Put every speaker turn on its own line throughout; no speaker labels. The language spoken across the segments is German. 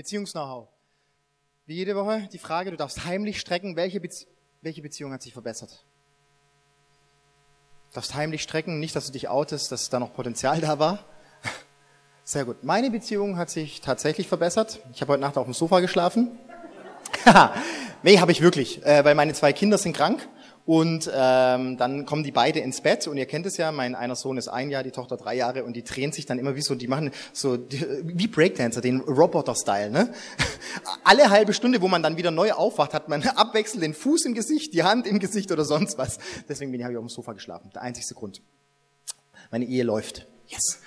Beziehungs-Know-how. Wie jede Woche die Frage, du darfst heimlich strecken, welche, Bezie welche Beziehung hat sich verbessert? Du darfst heimlich strecken, nicht, dass du dich outest, dass da noch Potenzial da war. Sehr gut. Meine Beziehung hat sich tatsächlich verbessert. Ich habe heute Nacht auf dem Sofa geschlafen. nee, habe ich wirklich, äh, weil meine zwei Kinder sind krank und ähm, dann kommen die beide ins Bett und ihr kennt es ja, mein einer Sohn ist ein Jahr, die Tochter drei Jahre und die drehen sich dann immer wie so, die machen so wie Breakdancer, den Roboter-Style. Ne? Alle halbe Stunde, wo man dann wieder neu aufwacht, hat man abwechselnd den Fuß im Gesicht, die Hand im Gesicht oder sonst was. Deswegen bin ich, habe ich auf dem Sofa geschlafen. Der einzigste Grund. Meine Ehe läuft. Yes.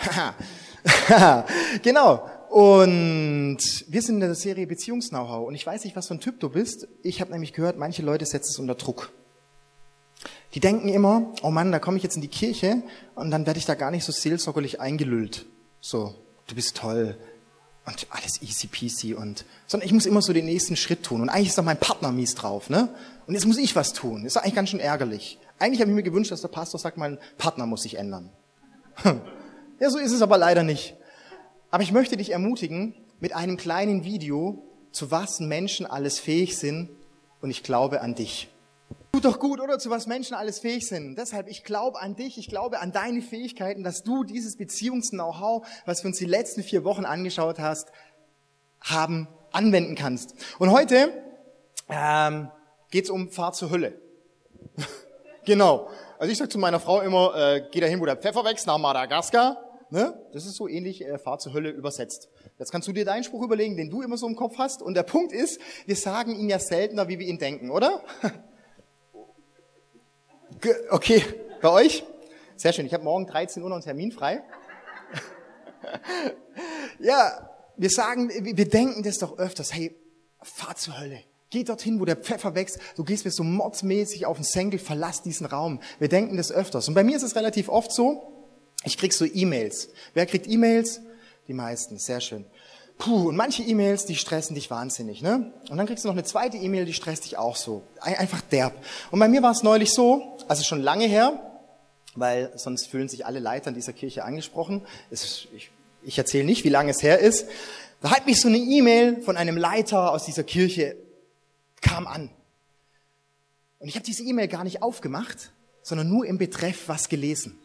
genau. Und wir sind in der Serie Beziehungs-Know-how. Und ich weiß nicht, was für ein Typ du bist. Ich habe nämlich gehört, manche Leute setzen es unter Druck. Die denken immer, oh Mann, da komme ich jetzt in die Kirche und dann werde ich da gar nicht so seelsorgerlich eingelüllt. So, du bist toll und alles easy peasy und, sondern ich muss immer so den nächsten Schritt tun. Und eigentlich ist doch mein Partner mies drauf, ne? Und jetzt muss ich was tun. Das ist eigentlich ganz schön ärgerlich. Eigentlich habe ich mir gewünscht, dass der Pastor sagt, mein Partner muss sich ändern. Ja, so ist es aber leider nicht. Aber ich möchte dich ermutigen mit einem kleinen Video, zu was Menschen alles fähig sind. Und ich glaube an dich. Tut doch gut, oder? Zu was Menschen alles fähig sind. Deshalb, ich glaube an dich, ich glaube an deine Fähigkeiten, dass du dieses Beziehungs-Know-how, was wir uns die letzten vier Wochen angeschaut hast, haben, anwenden kannst. Und heute ähm, geht um Fahrt zur Hölle. genau. Also ich sage zu meiner Frau immer, äh, geh dahin, wo der Pfeffer wächst, nach Madagaskar. Ne? Das ist so ähnlich äh, Fahr zur Hölle übersetzt. Jetzt kannst du dir deinen Spruch überlegen, den du immer so im Kopf hast. Und der Punkt ist, wir sagen ihn ja seltener, wie wir ihn denken, oder? okay, bei euch? Sehr schön. Ich habe morgen 13 Uhr noch einen Termin frei. ja, wir sagen, wir denken das doch öfters. Hey, fahr zur Hölle. Geh dorthin, wo der Pfeffer wächst. Du gehst mir so mordsmäßig auf den Senkel, verlass diesen Raum. Wir denken das öfters. Und bei mir ist es relativ oft so, ich krieg so E-Mails. Wer kriegt E-Mails? Die meisten, sehr schön. Puh, und manche E-Mails, die stressen dich wahnsinnig, ne? Und dann kriegst du noch eine zweite E-Mail, die stresst dich auch so. Einfach derb. Und bei mir war es neulich so, also schon lange her, weil sonst fühlen sich alle Leiter in dieser Kirche angesprochen. Ist, ich ich erzähle nicht, wie lange es her ist. Da hat mich so eine E-Mail von einem Leiter aus dieser Kirche kam an. Und ich habe diese E-Mail gar nicht aufgemacht, sondern nur im Betreff was gelesen.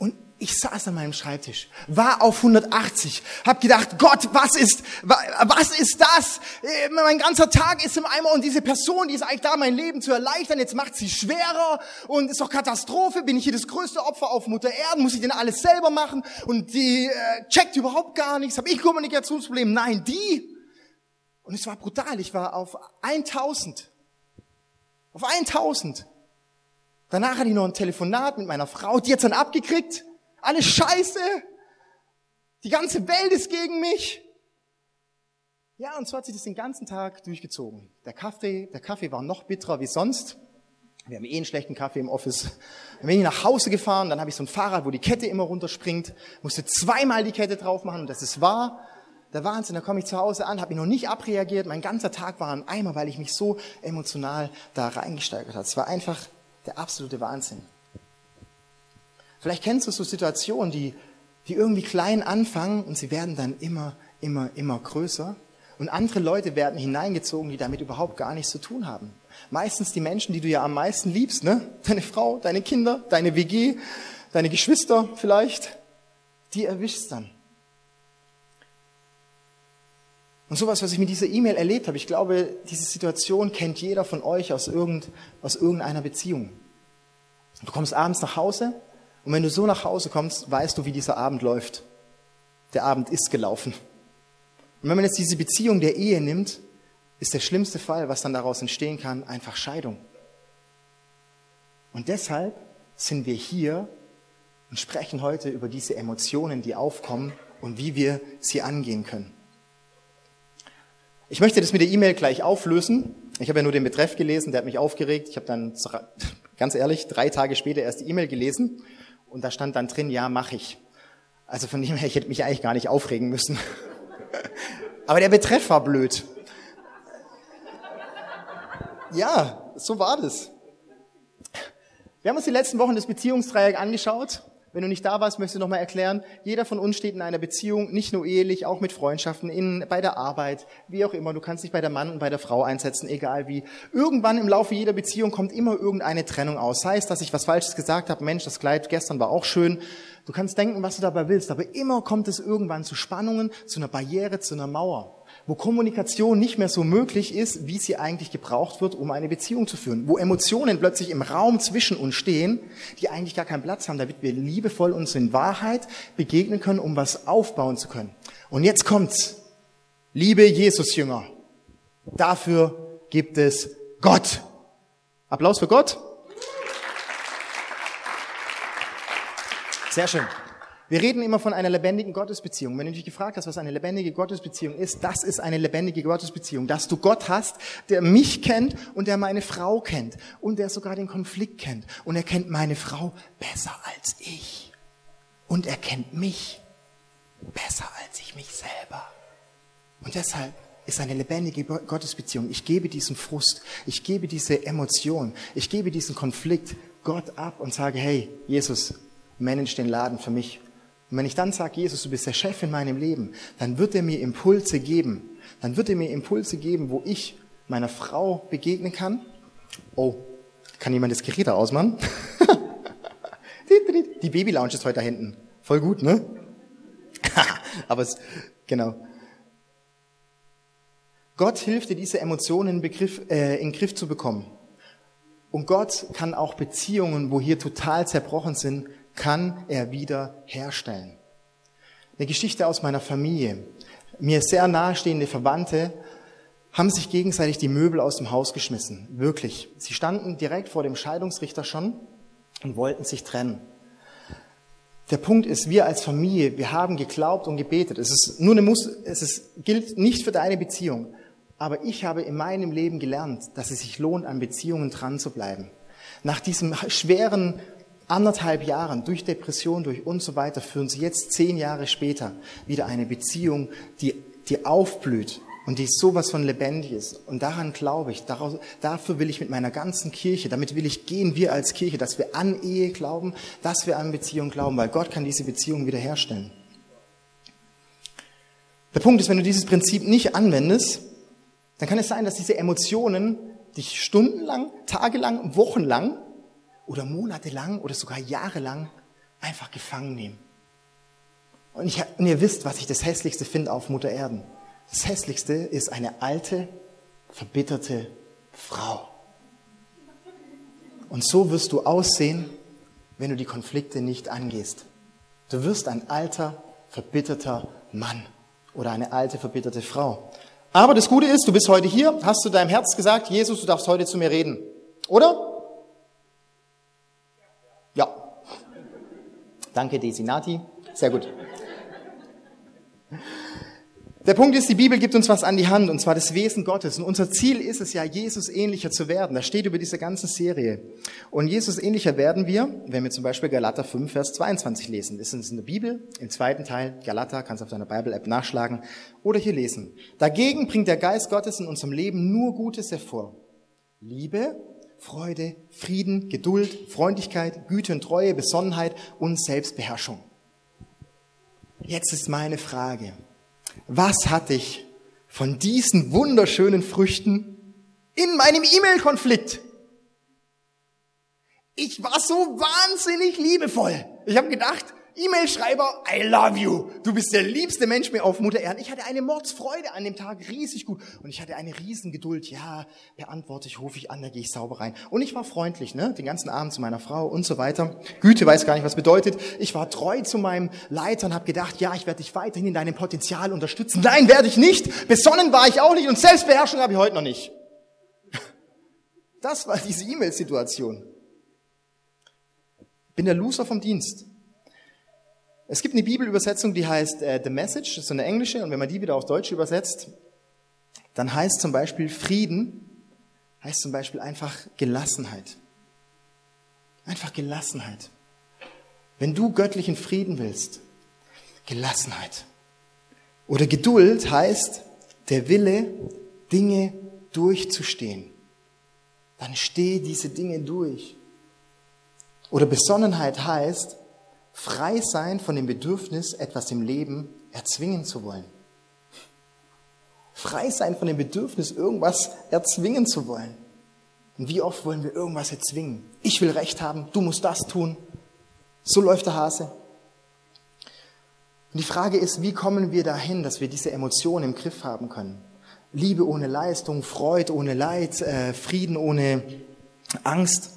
Und ich saß an meinem Schreibtisch, war auf 180, hab gedacht, Gott, was ist, was ist das? Äh, mein ganzer Tag ist im Eimer und diese Person, die ist eigentlich da, mein Leben zu erleichtern, jetzt macht sie schwerer und ist doch Katastrophe, bin ich hier das größte Opfer auf Mutter Erde, muss ich denn alles selber machen und die äh, checkt überhaupt gar nichts, habe ich Kommunikationsprobleme? Nein, die. Und es war brutal, ich war auf 1000. Auf 1000. Danach hatte ich noch ein Telefonat mit meiner Frau, die hat's dann abgekriegt. Alles scheiße. Die ganze Welt ist gegen mich. Ja, und so hat sich das den ganzen Tag durchgezogen. Der Kaffee, der Kaffee war noch bitterer wie sonst. Wir haben eh einen schlechten Kaffee im Office. Dann bin ich nach Hause gefahren, dann habe ich so ein Fahrrad, wo die Kette immer runterspringt, musste zweimal die Kette drauf machen und das ist wahr. Der Wahnsinn, da komme ich zu Hause an, habe mich noch nicht abreagiert, mein ganzer Tag war ein Eimer, weil ich mich so emotional da reingesteigert habe. Es war einfach der absolute Wahnsinn. Vielleicht kennst du so Situationen, die, die irgendwie klein anfangen und sie werden dann immer, immer, immer größer. Und andere Leute werden hineingezogen, die damit überhaupt gar nichts zu tun haben. Meistens die Menschen, die du ja am meisten liebst, ne? Deine Frau, deine Kinder, deine WG, deine Geschwister vielleicht, die erwischst dann. Und sowas, was ich mit dieser E-Mail erlebt habe, ich glaube, diese Situation kennt jeder von euch aus, irgend, aus irgendeiner Beziehung. Du kommst abends nach Hause und wenn du so nach Hause kommst, weißt du, wie dieser Abend läuft. Der Abend ist gelaufen. Und wenn man jetzt diese Beziehung der Ehe nimmt, ist der schlimmste Fall, was dann daraus entstehen kann, einfach Scheidung. Und deshalb sind wir hier und sprechen heute über diese Emotionen, die aufkommen und wie wir sie angehen können. Ich möchte das mit der E-Mail gleich auflösen. Ich habe ja nur den Betreff gelesen, der hat mich aufgeregt. Ich habe dann, ganz ehrlich, drei Tage später erst die E-Mail gelesen und da stand dann drin, ja, mache ich. Also von dem her, ich hätte mich eigentlich gar nicht aufregen müssen. Aber der Betreff war blöd. Ja, so war das. Wir haben uns die letzten Wochen das Beziehungsdreieck angeschaut. Wenn du nicht da warst, möchte ich nochmal erklären, jeder von uns steht in einer Beziehung, nicht nur ehelich, auch mit Freundschaften, in, bei der Arbeit, wie auch immer. Du kannst dich bei der Mann und bei der Frau einsetzen, egal wie. Irgendwann im Laufe jeder Beziehung kommt immer irgendeine Trennung aus. Sei es, dass ich was Falsches gesagt habe, Mensch, das Kleid gestern war auch schön. Du kannst denken, was du dabei willst, aber immer kommt es irgendwann zu Spannungen, zu einer Barriere, zu einer Mauer wo Kommunikation nicht mehr so möglich ist, wie sie eigentlich gebraucht wird, um eine Beziehung zu führen, wo Emotionen plötzlich im Raum zwischen uns stehen, die eigentlich gar keinen Platz haben, damit wir liebevoll uns in Wahrheit begegnen können, um was aufbauen zu können. Und jetzt kommt's. Liebe Jesus-Jünger, dafür gibt es Gott. Applaus für Gott. Sehr schön. Wir reden immer von einer lebendigen Gottesbeziehung. Wenn du dich gefragt hast, was eine lebendige Gottesbeziehung ist, das ist eine lebendige Gottesbeziehung. Dass du Gott hast, der mich kennt und der meine Frau kennt und der sogar den Konflikt kennt. Und er kennt meine Frau besser als ich. Und er kennt mich besser als ich mich selber. Und deshalb ist eine lebendige Gottesbeziehung. Ich gebe diesen Frust, ich gebe diese Emotion, ich gebe diesen Konflikt Gott ab und sage, hey, Jesus, manage den Laden für mich und wenn ich dann sage, Jesus, du bist der Chef in meinem Leben, dann wird er mir Impulse geben. Dann wird er mir Impulse geben, wo ich meiner Frau begegnen kann. Oh, kann jemand das Gerät da ausmachen? Die Baby-Lounge ist heute da hinten. Voll gut, ne? Aber es, genau. Gott hilft dir, diese Emotionen in, Begriff, äh, in den Griff zu bekommen. Und Gott kann auch Beziehungen, wo hier total zerbrochen sind, kann er wieder herstellen. Eine Geschichte aus meiner Familie. Mir sehr nahestehende Verwandte haben sich gegenseitig die Möbel aus dem Haus geschmissen. Wirklich. Sie standen direkt vor dem Scheidungsrichter schon und wollten sich trennen. Der Punkt ist, wir als Familie, wir haben geglaubt und gebetet. Es ist nur eine Muss, es ist, gilt nicht für deine Beziehung. Aber ich habe in meinem Leben gelernt, dass es sich lohnt, an Beziehungen dran zu bleiben. Nach diesem schweren anderthalb Jahren durch Depression, durch und so weiter, führen sie jetzt zehn Jahre später wieder eine Beziehung, die, die aufblüht und die sowas von lebendig ist. Und daran glaube ich, daraus, dafür will ich mit meiner ganzen Kirche, damit will ich gehen, wir als Kirche, dass wir an Ehe glauben, dass wir an Beziehung glauben, weil Gott kann diese Beziehung wiederherstellen. Der Punkt ist, wenn du dieses Prinzip nicht anwendest, dann kann es sein, dass diese Emotionen dich stundenlang, tagelang, wochenlang oder monatelang oder sogar jahrelang einfach gefangen nehmen. Und, ich, und ihr wisst, was ich das Hässlichste finde auf Mutter Erden. Das Hässlichste ist eine alte, verbitterte Frau. Und so wirst du aussehen, wenn du die Konflikte nicht angehst. Du wirst ein alter, verbitterter Mann oder eine alte, verbitterte Frau. Aber das Gute ist, du bist heute hier, hast du deinem Herz gesagt, Jesus, du darfst heute zu mir reden. Oder? Danke, Desinati. Sehr gut. Der Punkt ist, die Bibel gibt uns was an die Hand, und zwar das Wesen Gottes. Und unser Ziel ist es ja, Jesus ähnlicher zu werden. Das steht über diese ganze Serie. Und Jesus ähnlicher werden wir, wenn wir zum Beispiel Galater 5, Vers 22 lesen. Das ist in der Bibel, im zweiten Teil, Galater, kannst du auf deiner Bible-App nachschlagen oder hier lesen. Dagegen bringt der Geist Gottes in unserem Leben nur Gutes hervor. Liebe, Freude, Frieden, Geduld, Freundlichkeit, Güte und Treue, Besonnenheit und Selbstbeherrschung. Jetzt ist meine Frage, was hatte ich von diesen wunderschönen Früchten in meinem E-Mail-Konflikt? Ich war so wahnsinnig liebevoll. Ich habe gedacht, E-Mail-Schreiber, I love you. Du bist der liebste Mensch mir auf Mutter Erden. Ich hatte eine Mordsfreude an dem Tag, riesig gut. Und ich hatte eine Riesengeduld. Ja, beantworte ich, rufe ich an, da gehe ich sauber rein. Und ich war freundlich, ne, den ganzen Abend zu meiner Frau und so weiter. Güte weiß gar nicht, was bedeutet. Ich war treu zu meinem Leiter und habe gedacht, ja, ich werde dich weiterhin in deinem Potenzial unterstützen. Nein, werde ich nicht. Besonnen war ich auch nicht und Selbstbeherrschung habe ich heute noch nicht. Das war diese E-Mail-Situation. Bin der Loser vom Dienst. Es gibt eine Bibelübersetzung, die heißt äh, The Message, das ist so eine englische, und wenn man die wieder auf Deutsch übersetzt, dann heißt zum Beispiel Frieden, heißt zum Beispiel einfach Gelassenheit. Einfach Gelassenheit. Wenn du göttlichen Frieden willst, Gelassenheit. Oder Geduld heißt der Wille, Dinge durchzustehen. Dann steh diese Dinge durch. Oder Besonnenheit heißt, Frei sein von dem Bedürfnis, etwas im Leben erzwingen zu wollen. Frei sein von dem Bedürfnis, irgendwas erzwingen zu wollen. Und wie oft wollen wir irgendwas erzwingen? Ich will Recht haben, du musst das tun. So läuft der Hase. Und die Frage ist, wie kommen wir dahin, dass wir diese Emotionen im Griff haben können? Liebe ohne Leistung, Freude ohne Leid, äh, Frieden ohne Angst.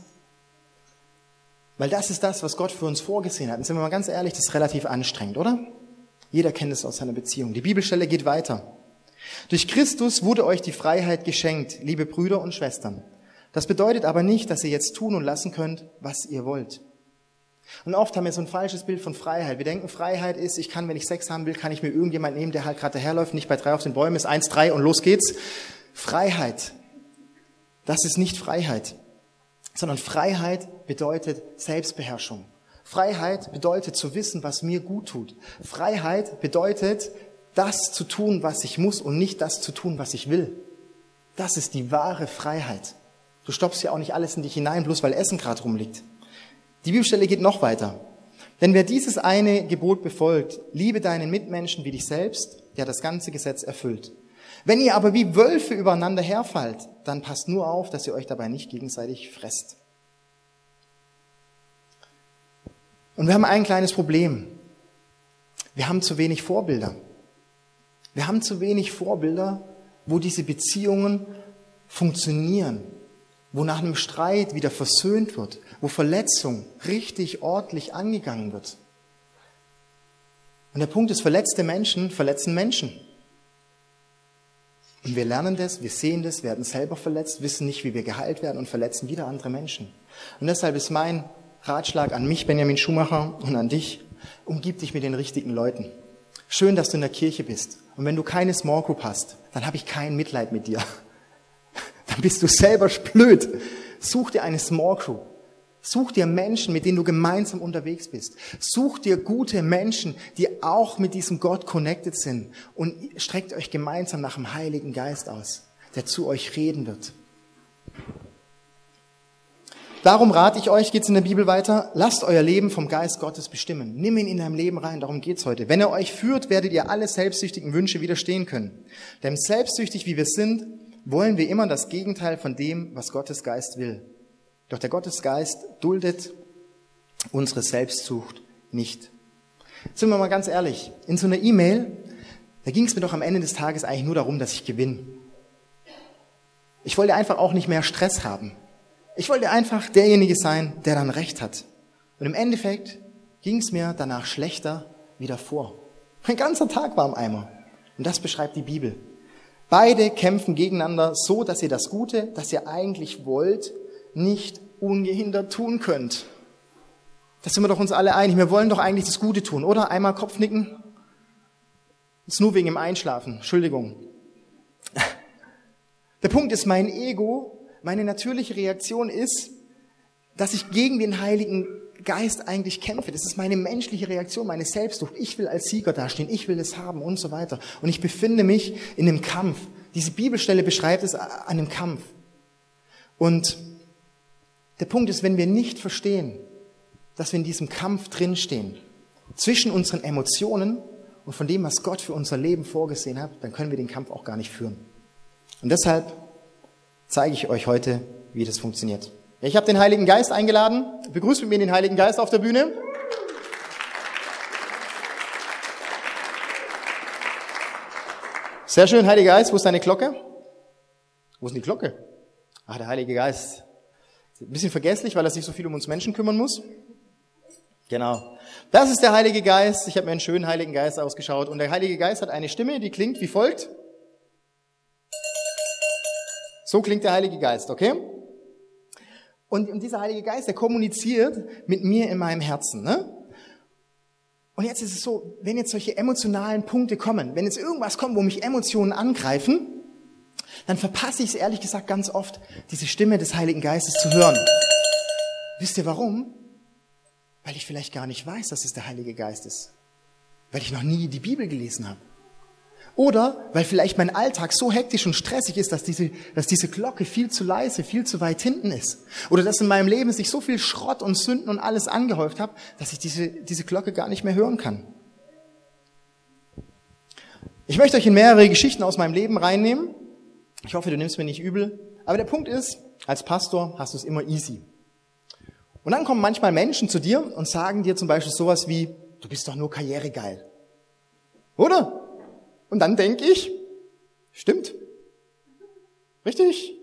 Weil das ist das, was Gott für uns vorgesehen hat. Und sind wir mal ganz ehrlich, das ist relativ anstrengend, oder? Jeder kennt es aus seiner Beziehung. Die Bibelstelle geht weiter. Durch Christus wurde euch die Freiheit geschenkt, liebe Brüder und Schwestern. Das bedeutet aber nicht, dass ihr jetzt tun und lassen könnt, was ihr wollt. Und oft haben wir so ein falsches Bild von Freiheit. Wir denken, Freiheit ist, ich kann, wenn ich Sex haben will, kann ich mir irgendjemand nehmen, der halt gerade daherläuft, nicht bei drei auf den Bäumen ist, eins, drei und los geht's. Freiheit. Das ist nicht Freiheit. Sondern Freiheit bedeutet Selbstbeherrschung. Freiheit bedeutet zu wissen, was mir gut tut. Freiheit bedeutet, das zu tun, was ich muss und nicht das zu tun, was ich will. Das ist die wahre Freiheit. Du stoppst ja auch nicht alles in dich hinein, bloß weil Essen gerade rumliegt. Die Bibelstelle geht noch weiter. Denn wer dieses eine Gebot befolgt, liebe deinen Mitmenschen wie dich selbst, der das ganze Gesetz erfüllt. Wenn ihr aber wie Wölfe übereinander herfallt, dann passt nur auf, dass ihr euch dabei nicht gegenseitig fresst. Und wir haben ein kleines Problem. Wir haben zu wenig Vorbilder. Wir haben zu wenig Vorbilder, wo diese Beziehungen funktionieren, wo nach einem Streit wieder versöhnt wird, wo Verletzung richtig ordentlich angegangen wird. Und der Punkt ist, verletzte Menschen verletzen Menschen. Und wir lernen das, wir sehen das, werden selber verletzt, wissen nicht, wie wir geheilt werden und verletzen wieder andere Menschen. Und deshalb ist mein Ratschlag an mich, Benjamin Schumacher, und an dich, umgib dich mit den richtigen Leuten. Schön, dass du in der Kirche bist. Und wenn du keine Small Group hast, dann habe ich kein Mitleid mit dir dann bist du selber blöd. Such dir eine Small Crew. Such dir Menschen, mit denen du gemeinsam unterwegs bist. Such dir gute Menschen, die auch mit diesem Gott connected sind und streckt euch gemeinsam nach dem Heiligen Geist aus, der zu euch reden wird. Darum rate ich euch, geht's in der Bibel weiter, lasst euer Leben vom Geist Gottes bestimmen. Nimm ihn in deinem Leben rein, darum geht's heute. Wenn er euch führt, werdet ihr alle selbstsüchtigen Wünsche widerstehen können. Denn selbstsüchtig wie wir sind, wollen wir immer das Gegenteil von dem, was Gottes Geist will. Doch der Gottesgeist duldet unsere Selbstsucht nicht. Sind wir mal ganz ehrlich, in so einer E-Mail, da ging es mir doch am Ende des Tages eigentlich nur darum, dass ich gewinne. Ich wollte einfach auch nicht mehr Stress haben. Ich wollte einfach derjenige sein, der dann Recht hat. Und im Endeffekt ging es mir danach schlechter wie davor. Mein ganzer Tag war im Eimer. Und das beschreibt die Bibel. Beide kämpfen gegeneinander so, dass ihr das Gute, das ihr eigentlich wollt, nicht ungehindert tun könnt. Das sind wir doch uns alle einig. Wir wollen doch eigentlich das Gute tun, oder? Einmal Kopfnicken. ist nur wegen dem Einschlafen. Entschuldigung. Der Punkt ist, mein Ego, meine natürliche Reaktion ist, dass ich gegen den Heiligen Geist eigentlich kämpfe. Das ist meine menschliche Reaktion, meine Selbstsucht. Ich will als Sieger dastehen, ich will es haben und so weiter. Und ich befinde mich in einem Kampf. Diese Bibelstelle beschreibt es an einem Kampf. Und der Punkt ist, wenn wir nicht verstehen, dass wir in diesem Kampf drinstehen, zwischen unseren Emotionen und von dem, was Gott für unser Leben vorgesehen hat, dann können wir den Kampf auch gar nicht führen. Und deshalb zeige ich euch heute, wie das funktioniert. Ich habe den Heiligen Geist eingeladen. Begrüßt mit mir den Heiligen Geist auf der Bühne. Sehr schön, Heiliger Geist. Wo ist deine Glocke? Wo ist die Glocke? Ah, der Heilige Geist. Ein bisschen vergesslich, weil er sich so viel um uns Menschen kümmern muss. Genau. Das ist der Heilige Geist. Ich habe mir einen schönen Heiligen Geist ausgeschaut. Und der Heilige Geist hat eine Stimme, die klingt wie folgt. So klingt der Heilige Geist, okay? Und, dieser Heilige Geist, der kommuniziert mit mir in meinem Herzen. Ne? Und jetzt ist es so, wenn jetzt solche emotionalen Punkte kommen, wenn jetzt irgendwas kommt, wo mich Emotionen angreifen, dann verpasse ich es ehrlich gesagt ganz oft, diese Stimme des Heiligen Geistes zu hören. Wisst ihr warum? Weil ich vielleicht gar nicht weiß, dass es der Heilige Geist ist. Weil ich noch nie die Bibel gelesen habe. Oder weil vielleicht mein Alltag so hektisch und stressig ist, dass diese, dass diese Glocke viel zu leise, viel zu weit hinten ist. Oder dass in meinem Leben sich so viel Schrott und Sünden und alles angehäuft habe, dass ich diese, diese Glocke gar nicht mehr hören kann. Ich möchte euch in mehrere Geschichten aus meinem Leben reinnehmen. Ich hoffe, du nimmst mir nicht übel. Aber der Punkt ist, als Pastor hast du es immer easy. Und dann kommen manchmal Menschen zu dir und sagen dir zum Beispiel sowas wie, du bist doch nur karrieregeil. Oder? Und dann denke ich, stimmt. Richtig.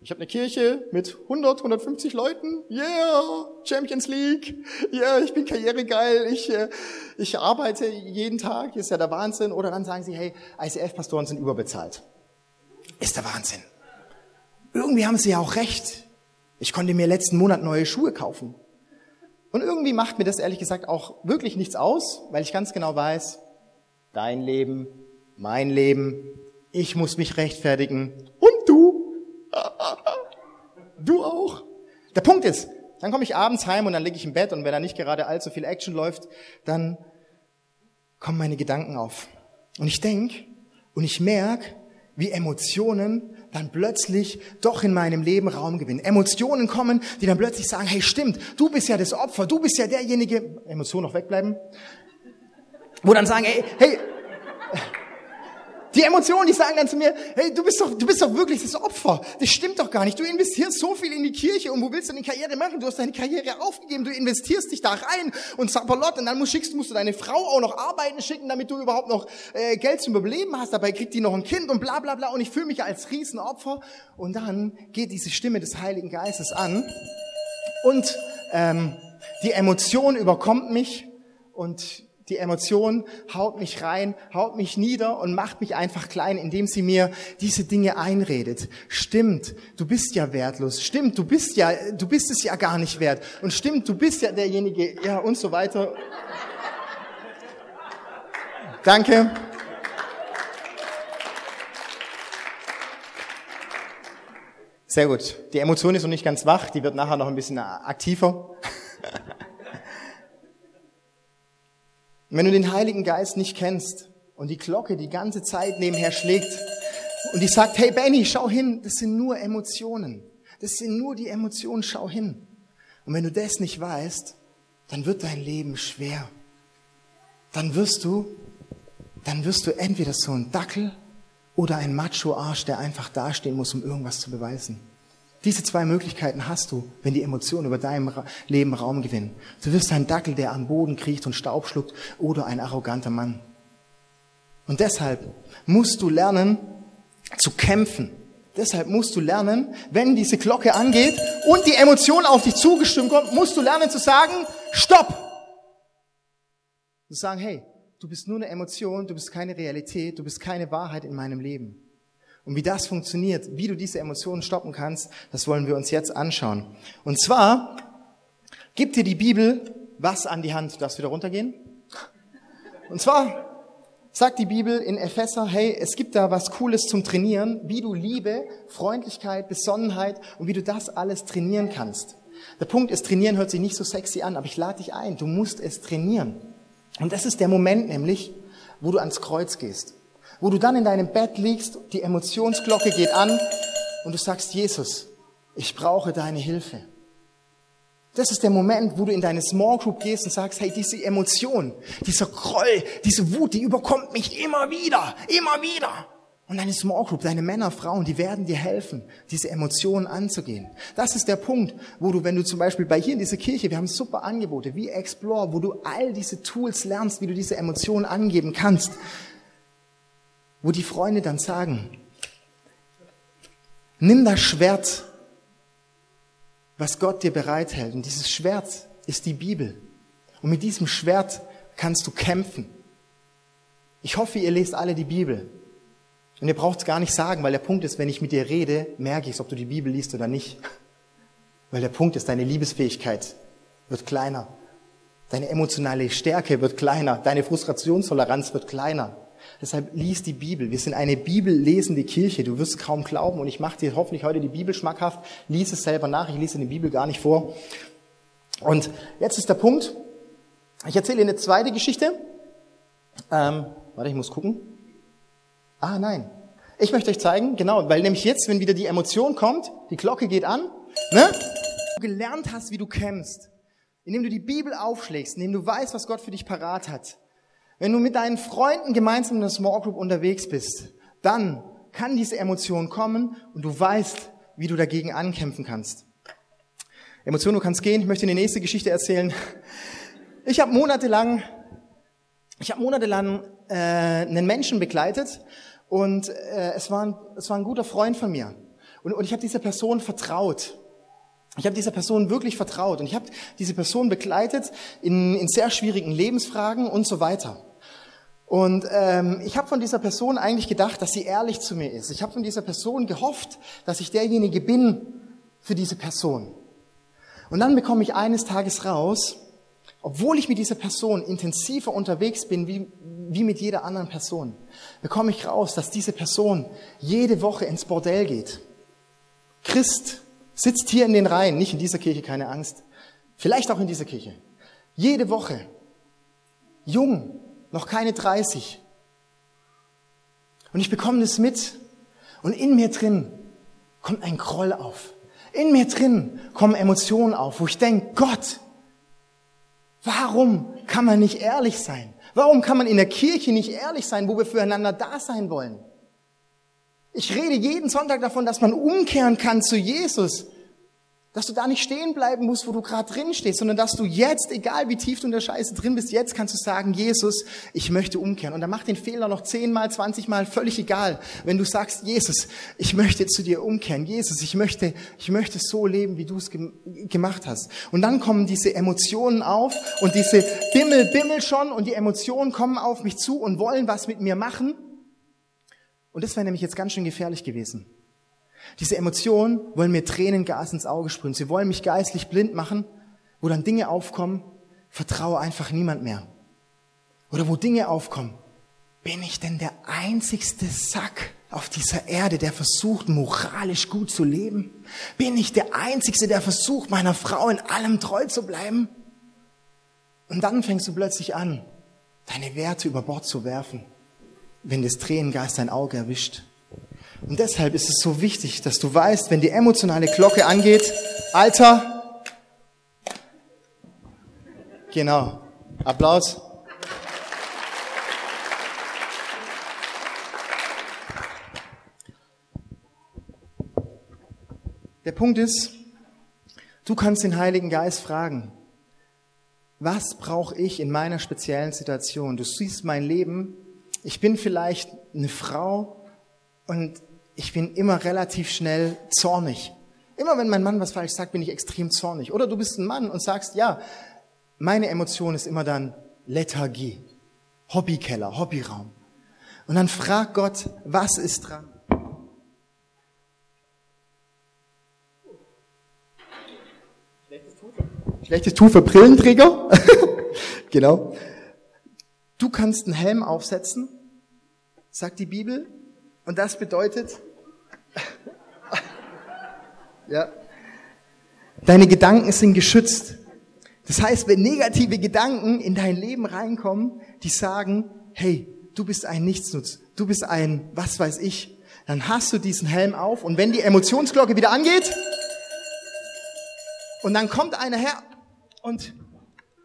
Ich habe eine Kirche mit 100, 150 Leuten. Yeah, Champions League. Yeah, ich bin karrieregeil. Ich, äh, ich arbeite jeden Tag. Ist ja der Wahnsinn. Oder dann sagen sie, hey, ICF-Pastoren sind überbezahlt. Ist der Wahnsinn. Irgendwie haben sie ja auch recht. Ich konnte mir letzten Monat neue Schuhe kaufen. Und irgendwie macht mir das ehrlich gesagt auch wirklich nichts aus, weil ich ganz genau weiß, dein Leben mein Leben, ich muss mich rechtfertigen und du, du auch. Der Punkt ist, dann komme ich abends heim und dann liege ich im Bett und wenn da nicht gerade allzu viel Action läuft, dann kommen meine Gedanken auf. Und ich denke und ich merke, wie Emotionen dann plötzlich doch in meinem Leben Raum gewinnen. Emotionen kommen, die dann plötzlich sagen, hey stimmt, du bist ja das Opfer, du bist ja derjenige, Emotionen noch wegbleiben, wo dann sagen, hey, hey, die Emotionen, die sagen dann zu mir, hey, du bist doch, du bist doch wirklich das Opfer. Das stimmt doch gar nicht. Du investierst so viel in die Kirche und wo willst du eine Karriere machen? Du hast deine Karriere aufgegeben, du investierst dich da rein und Sapperlot und dann musst, schickst, musst du deine Frau auch noch arbeiten schicken, damit du überhaupt noch äh, Geld zum Überleben hast. Dabei kriegt die noch ein Kind und bla bla bla und ich fühle mich als Riesenopfer. Und dann geht diese Stimme des Heiligen Geistes an und ähm, die Emotion überkommt mich und die Emotion haut mich rein, haut mich nieder und macht mich einfach klein, indem sie mir diese Dinge einredet. Stimmt, du bist ja wertlos. Stimmt, du bist ja, du bist es ja gar nicht wert. Und stimmt, du bist ja derjenige, ja, und so weiter. Danke. Sehr gut. Die Emotion ist noch nicht ganz wach, die wird nachher noch ein bisschen aktiver. Und wenn du den Heiligen Geist nicht kennst und die Glocke die ganze Zeit nebenher schlägt und die sagt, hey Benny, schau hin, das sind nur Emotionen. Das sind nur die Emotionen, schau hin. Und wenn du das nicht weißt, dann wird dein Leben schwer. Dann wirst du, dann wirst du entweder so ein Dackel oder ein Macho-Arsch, der einfach dastehen muss, um irgendwas zu beweisen. Diese zwei Möglichkeiten hast du, wenn die Emotionen über deinem Leben Raum gewinnen. Du wirst ein Dackel, der am Boden kriecht und Staub schluckt, oder ein arroganter Mann. Und deshalb musst du lernen zu kämpfen. Deshalb musst du lernen, wenn diese Glocke angeht und die Emotion auf dich zugestimmt kommt, musst du lernen zu sagen, stopp! Zu sagen, hey, du bist nur eine Emotion, du bist keine Realität, du bist keine Wahrheit in meinem Leben. Und wie das funktioniert, wie du diese Emotionen stoppen kannst, das wollen wir uns jetzt anschauen. Und zwar gibt dir die Bibel was an die Hand. Du darfst wieder runtergehen. Und zwar sagt die Bibel in Epheser, hey, es gibt da was Cooles zum Trainieren, wie du Liebe, Freundlichkeit, Besonnenheit und wie du das alles trainieren kannst. Der Punkt ist, trainieren hört sich nicht so sexy an, aber ich lade dich ein, du musst es trainieren. Und das ist der Moment nämlich, wo du ans Kreuz gehst wo du dann in deinem Bett liegst, die Emotionsglocke geht an und du sagst, Jesus, ich brauche deine Hilfe. Das ist der Moment, wo du in deine Small Group gehst und sagst, hey, diese Emotion, dieser Groll, diese Wut, die überkommt mich immer wieder, immer wieder. Und deine Small Group, deine Männer, Frauen, die werden dir helfen, diese Emotionen anzugehen. Das ist der Punkt, wo du, wenn du zum Beispiel bei hier in dieser Kirche, wir haben super Angebote wie Explore, wo du all diese Tools lernst, wie du diese Emotionen angeben kannst wo die Freunde dann sagen, nimm das Schwert, was Gott dir bereithält. Und dieses Schwert ist die Bibel. Und mit diesem Schwert kannst du kämpfen. Ich hoffe, ihr lest alle die Bibel. Und ihr braucht es gar nicht sagen, weil der Punkt ist, wenn ich mit dir rede, merke ich es, ob du die Bibel liest oder nicht. Weil der Punkt ist, deine Liebesfähigkeit wird kleiner. Deine emotionale Stärke wird kleiner. Deine Frustrationstoleranz wird kleiner. Deshalb lies die Bibel. Wir sind eine bibellesende Kirche. Du wirst kaum glauben und ich mache dir hoffentlich heute die Bibel schmackhaft. Lies es selber nach. Ich lese die Bibel gar nicht vor. Und jetzt ist der Punkt. Ich erzähle eine zweite Geschichte. Ähm, warte, ich muss gucken. Ah, nein. Ich möchte euch zeigen, genau, weil nämlich jetzt, wenn wieder die Emotion kommt, die Glocke geht an, ne? Du gelernt hast, wie du kämpfst, indem du die Bibel aufschlägst, indem du weißt, was Gott für dich parat hat. Wenn du mit deinen Freunden gemeinsam in einer Small Group unterwegs bist, dann kann diese Emotion kommen und du weißt, wie du dagegen ankämpfen kannst. Emotion, du kannst gehen. Ich möchte eine nächste Geschichte erzählen. Ich habe monatelang, ich habe monatelang äh, einen Menschen begleitet und äh, es, war ein, es war ein guter Freund von mir. Und, und ich habe dieser Person vertraut. Ich habe dieser Person wirklich vertraut und ich habe diese Person begleitet in, in sehr schwierigen Lebensfragen und so weiter. Und ähm, ich habe von dieser Person eigentlich gedacht, dass sie ehrlich zu mir ist. Ich habe von dieser Person gehofft, dass ich derjenige bin für diese Person. Und dann bekomme ich eines Tages raus, obwohl ich mit dieser Person intensiver unterwegs bin wie, wie mit jeder anderen Person, bekomme ich raus, dass diese Person jede Woche ins Bordell geht. Christ sitzt hier in den Reihen, nicht in dieser Kirche, keine Angst. Vielleicht auch in dieser Kirche. Jede Woche. Jung, noch keine 30. Und ich bekomme das mit. Und in mir drin kommt ein Groll auf. In mir drin kommen Emotionen auf, wo ich denke, Gott, warum kann man nicht ehrlich sein? Warum kann man in der Kirche nicht ehrlich sein, wo wir füreinander da sein wollen? Ich rede jeden Sonntag davon, dass man umkehren kann zu Jesus. Dass du da nicht stehen bleiben musst, wo du gerade drin stehst, sondern dass du jetzt, egal wie tief du in der Scheiße drin bist, jetzt kannst du sagen, Jesus, ich möchte umkehren. Und dann mach den Fehler noch zehnmal, zwanzigmal, völlig egal. Wenn du sagst, Jesus, ich möchte zu dir umkehren. Jesus, ich möchte, ich möchte so leben, wie du es gemacht hast. Und dann kommen diese Emotionen auf und diese Bimmel, Bimmel schon und die Emotionen kommen auf mich zu und wollen was mit mir machen. Und das wäre nämlich jetzt ganz schön gefährlich gewesen. Diese Emotionen wollen mir Tränengas ins Auge sprühen. Sie wollen mich geistlich blind machen, wo dann Dinge aufkommen, vertraue einfach niemand mehr. Oder wo Dinge aufkommen, bin ich denn der einzigste Sack auf dieser Erde, der versucht, moralisch gut zu leben? Bin ich der einzigste, der versucht, meiner Frau in allem treu zu bleiben? Und dann fängst du plötzlich an, deine Werte über Bord zu werfen, wenn das Tränengas dein Auge erwischt. Und deshalb ist es so wichtig, dass du weißt, wenn die emotionale Glocke angeht, Alter, genau, Applaus. Der Punkt ist, du kannst den Heiligen Geist fragen, was brauche ich in meiner speziellen Situation? Du siehst mein Leben, ich bin vielleicht eine Frau und ich bin immer relativ schnell zornig. Immer wenn mein Mann was falsch sagt, bin ich extrem zornig. Oder du bist ein Mann und sagst, ja, meine Emotion ist immer dann Lethargie, Hobbykeller, Hobbyraum. Und dann frag Gott, was ist dran? Schlechtes Tuch für Brillenträger. genau. Du kannst einen Helm aufsetzen, sagt die Bibel, und das bedeutet, ja. Deine Gedanken sind geschützt. Das heißt, wenn negative Gedanken in dein Leben reinkommen, die sagen, hey, du bist ein Nichtsnutz, du bist ein, was weiß ich, dann hast du diesen Helm auf und wenn die Emotionsglocke wieder angeht und dann kommt einer her und,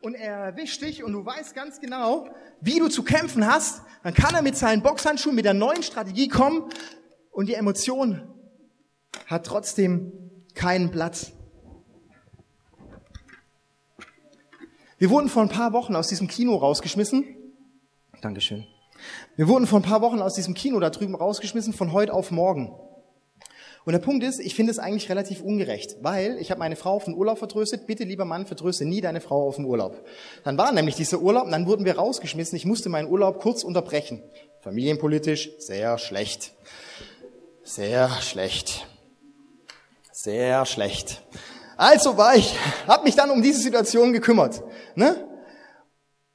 und er erwischt dich und du weißt ganz genau, wie du zu kämpfen hast, dann kann er mit seinen Boxhandschuhen, mit der neuen Strategie kommen und die Emotion hat trotzdem keinen Platz. Wir wurden vor ein paar Wochen aus diesem Kino rausgeschmissen. Dankeschön. Wir wurden vor ein paar Wochen aus diesem Kino da drüben rausgeschmissen, von heute auf morgen. Und der Punkt ist, ich finde es eigentlich relativ ungerecht, weil ich habe meine Frau auf den Urlaub vertröstet. Bitte, lieber Mann, vertröste nie deine Frau auf den Urlaub. Dann war nämlich dieser Urlaub und dann wurden wir rausgeschmissen. Ich musste meinen Urlaub kurz unterbrechen. Familienpolitisch sehr schlecht. Sehr schlecht. Sehr schlecht. Also war ich, habe mich dann um diese Situation gekümmert. Ne?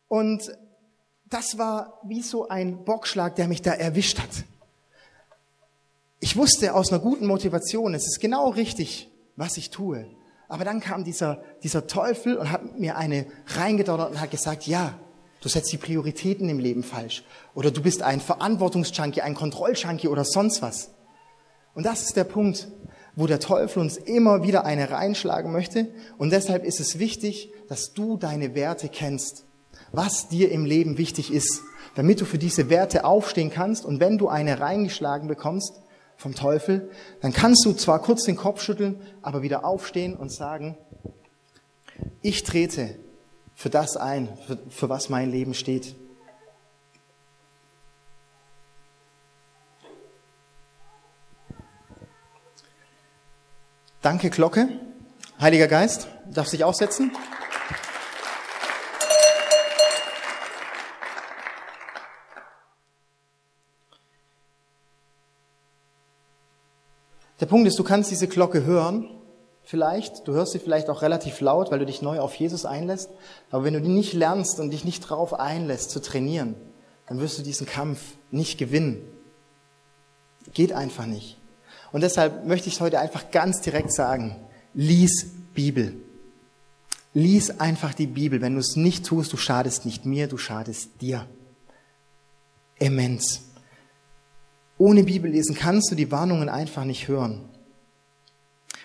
Und das war wie so ein Bockschlag, der mich da erwischt hat. Ich wusste aus einer guten Motivation, es ist genau richtig, was ich tue. Aber dann kam dieser, dieser Teufel und hat mir eine reingedonnert und hat gesagt, ja, Du setzt die Prioritäten im Leben falsch. Oder du bist ein Verantwortungsjunkie, ein Kontrolljunkie oder sonst was. Und das ist der Punkt, wo der Teufel uns immer wieder eine reinschlagen möchte. Und deshalb ist es wichtig, dass du deine Werte kennst, was dir im Leben wichtig ist, damit du für diese Werte aufstehen kannst. Und wenn du eine reingeschlagen bekommst vom Teufel, dann kannst du zwar kurz den Kopf schütteln, aber wieder aufstehen und sagen, ich trete für das ein, für, für was mein Leben steht. Danke, Glocke. Heiliger Geist, darf sich aufsetzen. Der Punkt ist, du kannst diese Glocke hören, vielleicht, du hörst sie vielleicht auch relativ laut, weil du dich neu auf Jesus einlässt, aber wenn du die nicht lernst und dich nicht drauf einlässt zu trainieren, dann wirst du diesen Kampf nicht gewinnen. Geht einfach nicht. Und deshalb möchte ich heute einfach ganz direkt sagen, lies Bibel. Lies einfach die Bibel. Wenn du es nicht tust, du schadest nicht mir, du schadest dir. Immens. Ohne Bibel lesen kannst du die Warnungen einfach nicht hören.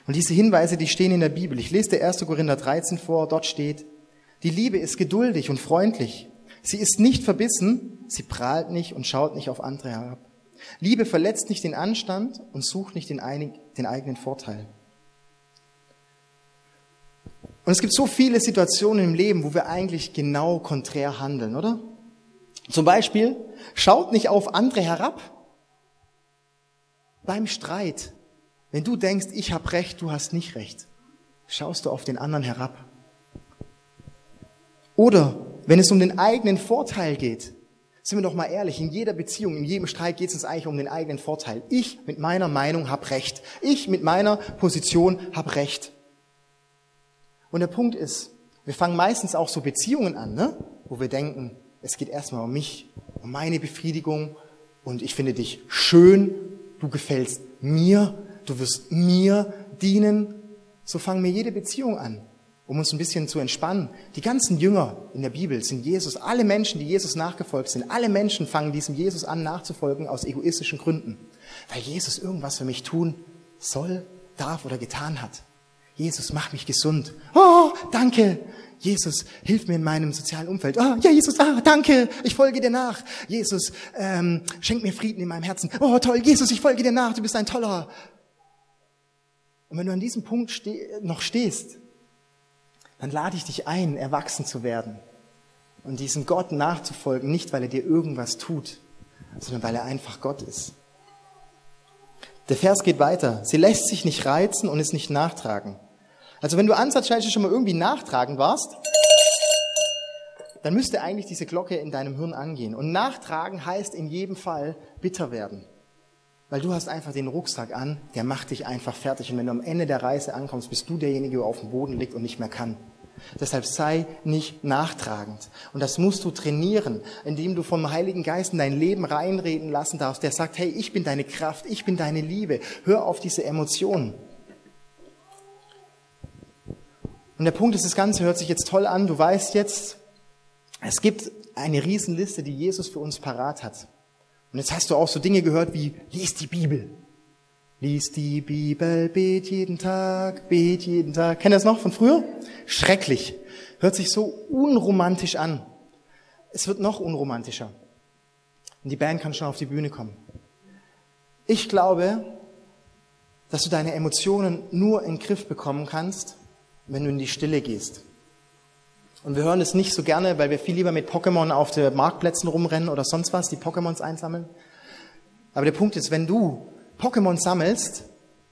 Und diese Hinweise, die stehen in der Bibel. Ich lese der 1. Korinther 13 vor, dort steht, die Liebe ist geduldig und freundlich. Sie ist nicht verbissen, sie prahlt nicht und schaut nicht auf andere herab. Liebe verletzt nicht den Anstand und sucht nicht den, einig, den eigenen Vorteil. Und es gibt so viele Situationen im Leben, wo wir eigentlich genau konträr handeln, oder? Zum Beispiel, schaut nicht auf andere herab. Beim Streit, wenn du denkst, ich habe recht, du hast nicht recht, schaust du auf den anderen herab. Oder wenn es um den eigenen Vorteil geht, sind wir doch mal ehrlich, in jeder Beziehung, in jedem Streit geht es uns eigentlich um den eigenen Vorteil. Ich mit meiner Meinung habe Recht. Ich mit meiner Position habe Recht. Und der Punkt ist, wir fangen meistens auch so Beziehungen an, ne? wo wir denken, es geht erstmal um mich, um meine Befriedigung und ich finde dich schön, du gefällst mir, du wirst mir dienen. So fangen wir jede Beziehung an um uns ein bisschen zu entspannen. Die ganzen Jünger in der Bibel sind Jesus. Alle Menschen, die Jesus nachgefolgt sind, alle Menschen fangen diesem Jesus an nachzufolgen aus egoistischen Gründen. Weil Jesus irgendwas für mich tun soll, darf oder getan hat. Jesus, mach mich gesund. Oh, danke. Jesus, hilf mir in meinem sozialen Umfeld. Oh, ja, Jesus, ah, danke, ich folge dir nach. Jesus, ähm, schenk mir Frieden in meinem Herzen. Oh, toll, Jesus, ich folge dir nach, du bist ein toller. Und wenn du an diesem Punkt ste noch stehst, dann lade ich dich ein, erwachsen zu werden und diesem Gott nachzufolgen, nicht weil er dir irgendwas tut, sondern weil er einfach Gott ist. Der Vers geht weiter. Sie lässt sich nicht reizen und ist nicht nachtragen. Also wenn du ansatzweise schon mal irgendwie nachtragen warst, dann müsste eigentlich diese Glocke in deinem Hirn angehen. Und nachtragen heißt in jedem Fall bitter werden. Weil du hast einfach den Rucksack an, der macht dich einfach fertig. Und wenn du am Ende der Reise ankommst, bist du derjenige, der auf dem Boden liegt und nicht mehr kann. Deshalb sei nicht nachtragend. Und das musst du trainieren, indem du vom Heiligen Geist in dein Leben reinreden lassen darfst, der sagt, hey, ich bin deine Kraft, ich bin deine Liebe. Hör auf diese Emotionen. Und der Punkt ist, das Ganze hört sich jetzt toll an. Du weißt jetzt, es gibt eine Riesenliste, die Jesus für uns parat hat. Und jetzt hast du auch so Dinge gehört wie, lies die Bibel. Lies die Bibel, bet jeden Tag, bet jeden Tag. Kennt ihr das noch von früher? Schrecklich. Hört sich so unromantisch an. Es wird noch unromantischer. Und die Band kann schon auf die Bühne kommen. Ich glaube, dass du deine Emotionen nur in den Griff bekommen kannst, wenn du in die Stille gehst. Und wir hören es nicht so gerne, weil wir viel lieber mit Pokémon auf den Marktplätzen rumrennen oder sonst was, die Pokémons einsammeln. Aber der Punkt ist, wenn du Pokémon sammelst,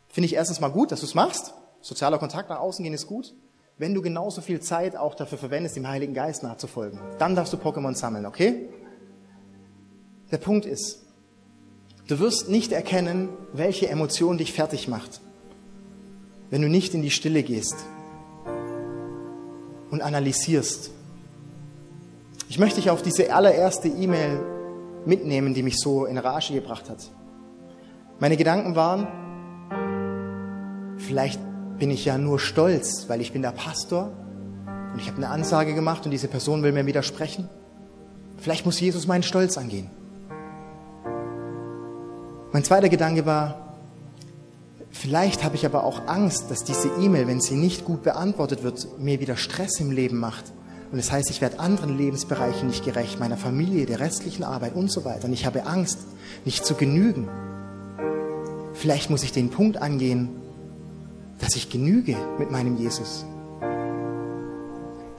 finde ich erstens mal gut, dass du es machst. Sozialer Kontakt nach außen gehen ist gut. Wenn du genauso viel Zeit auch dafür verwendest, dem Heiligen Geist nachzufolgen, dann darfst du Pokémon sammeln, okay? Der Punkt ist, du wirst nicht erkennen, welche Emotion dich fertig macht, wenn du nicht in die Stille gehst und analysierst. Ich möchte dich auf diese allererste E-Mail mitnehmen, die mich so in Rage gebracht hat. Meine Gedanken waren, vielleicht bin ich ja nur stolz, weil ich bin der Pastor und ich habe eine Ansage gemacht und diese Person will mir widersprechen. Vielleicht muss Jesus meinen Stolz angehen. Mein zweiter Gedanke war, vielleicht habe ich aber auch Angst, dass diese E-Mail, wenn sie nicht gut beantwortet wird, mir wieder Stress im Leben macht. Und das heißt, ich werde anderen Lebensbereichen nicht gerecht, meiner Familie, der restlichen Arbeit und so weiter. Und ich habe Angst, nicht zu genügen. Vielleicht muss ich den Punkt angehen, dass ich genüge mit meinem Jesus.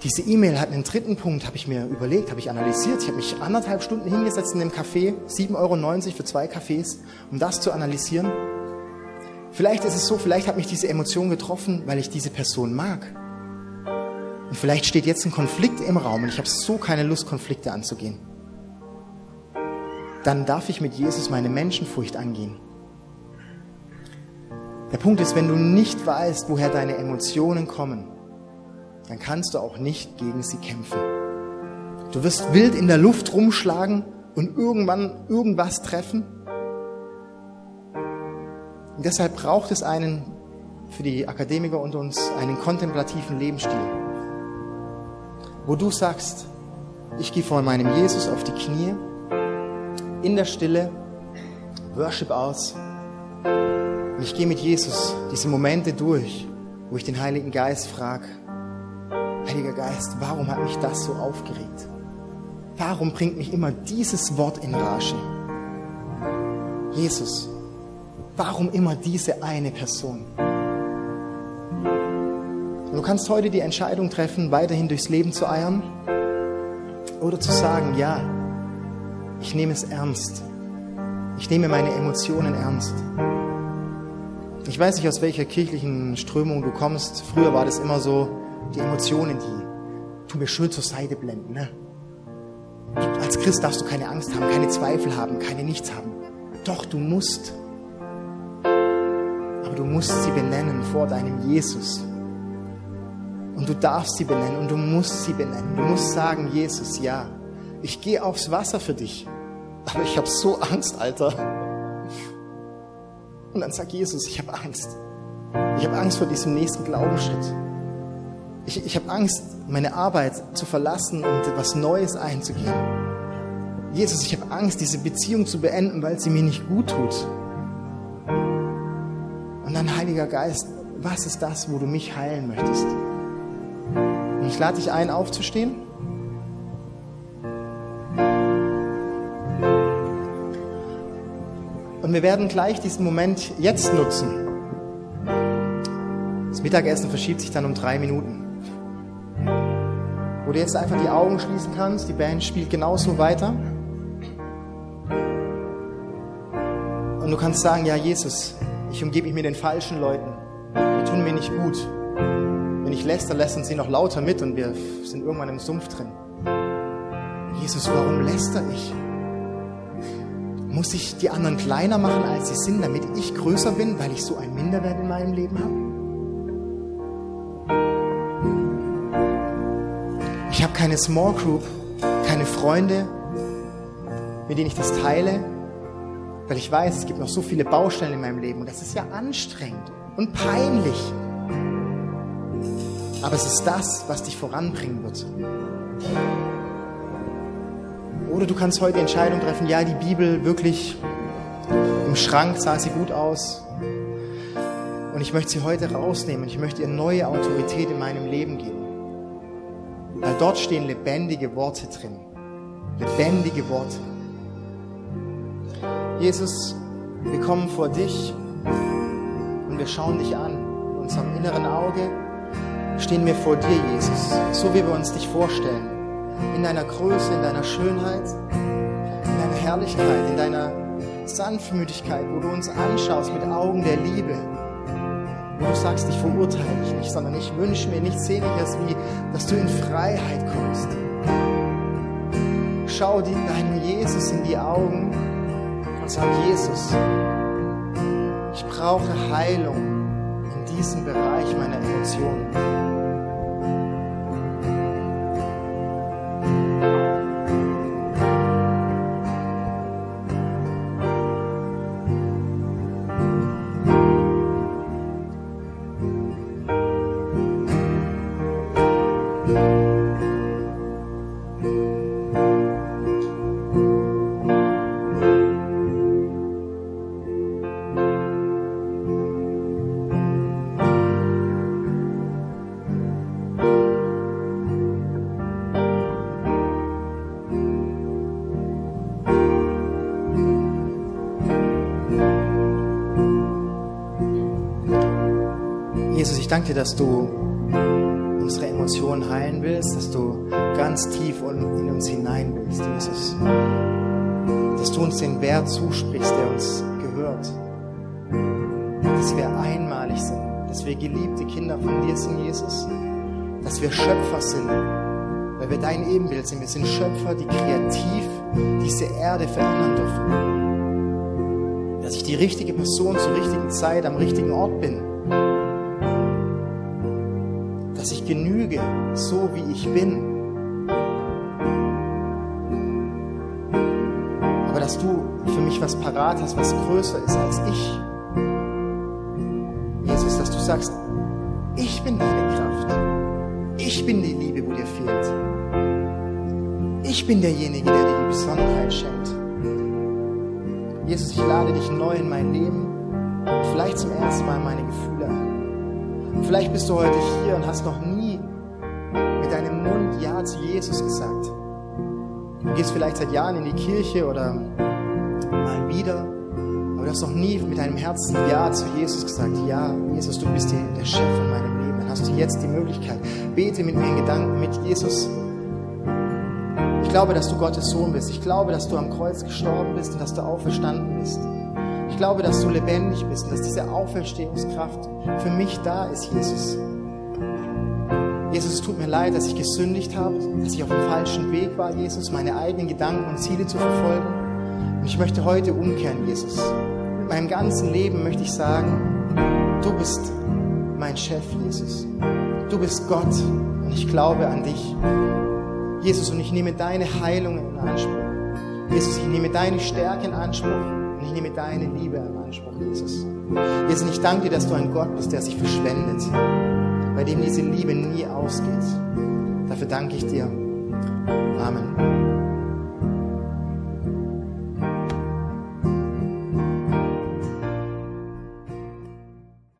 Diese E-Mail hat einen dritten Punkt, habe ich mir überlegt, habe ich analysiert. Ich habe mich anderthalb Stunden hingesetzt in dem Café, 7,90 Euro für zwei Cafés, um das zu analysieren. Vielleicht ist es so, vielleicht hat mich diese Emotion getroffen, weil ich diese Person mag. Und vielleicht steht jetzt ein Konflikt im Raum und ich habe so keine Lust, Konflikte anzugehen. Dann darf ich mit Jesus meine Menschenfurcht angehen. Der Punkt ist, wenn du nicht weißt, woher deine Emotionen kommen, dann kannst du auch nicht gegen sie kämpfen. Du wirst wild in der Luft rumschlagen und irgendwann irgendwas treffen. Und deshalb braucht es einen, für die Akademiker unter uns, einen kontemplativen Lebensstil, wo du sagst, ich gehe vor meinem Jesus auf die Knie, in der Stille, Worship aus, und ich gehe mit Jesus diese Momente durch, wo ich den Heiligen Geist frage, Heiliger Geist, warum hat mich das so aufgeregt? Warum bringt mich immer dieses Wort in Rage? Jesus, warum immer diese eine Person? Und du kannst heute die Entscheidung treffen, weiterhin durchs Leben zu eiern oder zu sagen, ja, ich nehme es ernst. Ich nehme meine Emotionen ernst. Ich weiß nicht, aus welcher kirchlichen Strömung du kommst. Früher war das immer so, die Emotionen, die tun mir schön zur Seite blenden. Ne? Als Christ darfst du keine Angst haben, keine Zweifel haben, keine Nichts haben. Doch, du musst. Aber du musst sie benennen vor deinem Jesus. Und du darfst sie benennen und du musst sie benennen. Du musst sagen, Jesus, ja, ich gehe aufs Wasser für dich. Aber ich habe so Angst, Alter. Und dann sagt Jesus, ich habe Angst. Ich habe Angst vor diesem nächsten Glaubensschritt. Ich, ich habe Angst, meine Arbeit zu verlassen und etwas Neues einzugehen. Jesus, ich habe Angst, diese Beziehung zu beenden, weil sie mir nicht gut tut. Und dann, Heiliger Geist, was ist das, wo du mich heilen möchtest? Und ich lade dich ein, aufzustehen. Wir werden gleich diesen Moment jetzt nutzen. Das Mittagessen verschiebt sich dann um drei Minuten wo du jetzt einfach die Augen schließen kannst. Die Band spielt genauso weiter. Und du kannst sagen, ja Jesus, ich umgebe mich mit den falschen Leuten. Die tun mir nicht gut. Wenn ich läster, lästern sie noch lauter mit und wir sind irgendwann im Sumpf drin. Jesus, warum läster ich? Muss ich die anderen kleiner machen, als sie sind, damit ich größer bin, weil ich so ein Minderwert in meinem Leben habe? habe keine Small Group, keine Freunde, mit denen ich das teile, weil ich weiß, es gibt noch so viele Baustellen in meinem Leben und das ist ja anstrengend und peinlich. Aber es ist das, was dich voranbringen wird. Oder du kannst heute die Entscheidung treffen, ja, die Bibel wirklich im Schrank sah sie gut aus. Und ich möchte sie heute rausnehmen. Ich möchte ihr neue Autorität in meinem Leben geben. Weil dort stehen lebendige Worte drin. Lebendige Worte. Jesus, wir kommen vor dich und wir schauen dich an. In unserem inneren Auge stehen wir vor dir, Jesus, so wie wir uns dich vorstellen. In deiner Größe, in deiner Schönheit, in deiner Herrlichkeit, in deiner Sanftmütigkeit, wo du uns anschaust mit Augen der Liebe wo du sagst, ich verurteile dich nicht, sondern ich wünsche mir nichts Sehnliches, wie dass du in Freiheit kommst. Schau dir deinem Jesus in die Augen und sag, Jesus, ich brauche Heilung in diesem Bereich meiner Emotionen. Jesus, ich danke dir, dass du unsere Emotionen heilen willst, dass du ganz tief in uns hinein willst, Jesus. Dass du uns den Wert zusprichst, der uns gehört. Dass wir einmalig sind, dass wir geliebte Kinder von dir sind, Jesus. Dass wir Schöpfer sind, weil wir dein Ebenbild sind. Wir sind Schöpfer, die kreativ diese Erde verändern dürfen. Dass ich die richtige Person zur richtigen Zeit am richtigen Ort bin genüge, so wie ich bin. Aber dass du für mich was parat hast, was größer ist als ich. Jesus, dass du sagst, ich bin deine Kraft. Ich bin die Liebe, wo dir fehlt. Ich bin derjenige, der dir die Besonderheit schenkt. Jesus, ich lade dich neu in mein Leben und vielleicht zum ersten Mal meine Gefühle ein. Vielleicht bist du heute hier und hast noch nie zu Jesus gesagt. Du gehst vielleicht seit Jahren in die Kirche oder mal wieder, aber du hast noch nie mit deinem Herzen Ja zu Jesus gesagt. Ja, Jesus, du bist der Chef in meinem Leben. Dann hast du jetzt die Möglichkeit. Bete mit mir in Gedanken mit Jesus. Ich glaube, dass du Gottes Sohn bist. Ich glaube, dass du am Kreuz gestorben bist und dass du auferstanden bist. Ich glaube, dass du lebendig bist und dass diese Auferstehungskraft für mich da ist, Jesus. Jesus, es tut mir leid, dass ich gesündigt habe, dass ich auf dem falschen Weg war, Jesus, meine eigenen Gedanken und Ziele zu verfolgen. Und ich möchte heute umkehren, Jesus. Mit meinem ganzen Leben möchte ich sagen, du bist mein Chef, Jesus. Du bist Gott und ich glaube an dich. Jesus, und ich nehme deine Heilung in Anspruch. Jesus, ich nehme deine Stärke in Anspruch. Und ich nehme deine Liebe in Anspruch, Jesus. Jesus, ich danke dir, dass du ein Gott bist, der sich verschwendet, bei dem diese Liebe nie ausgeht. Dafür danke ich dir. Amen.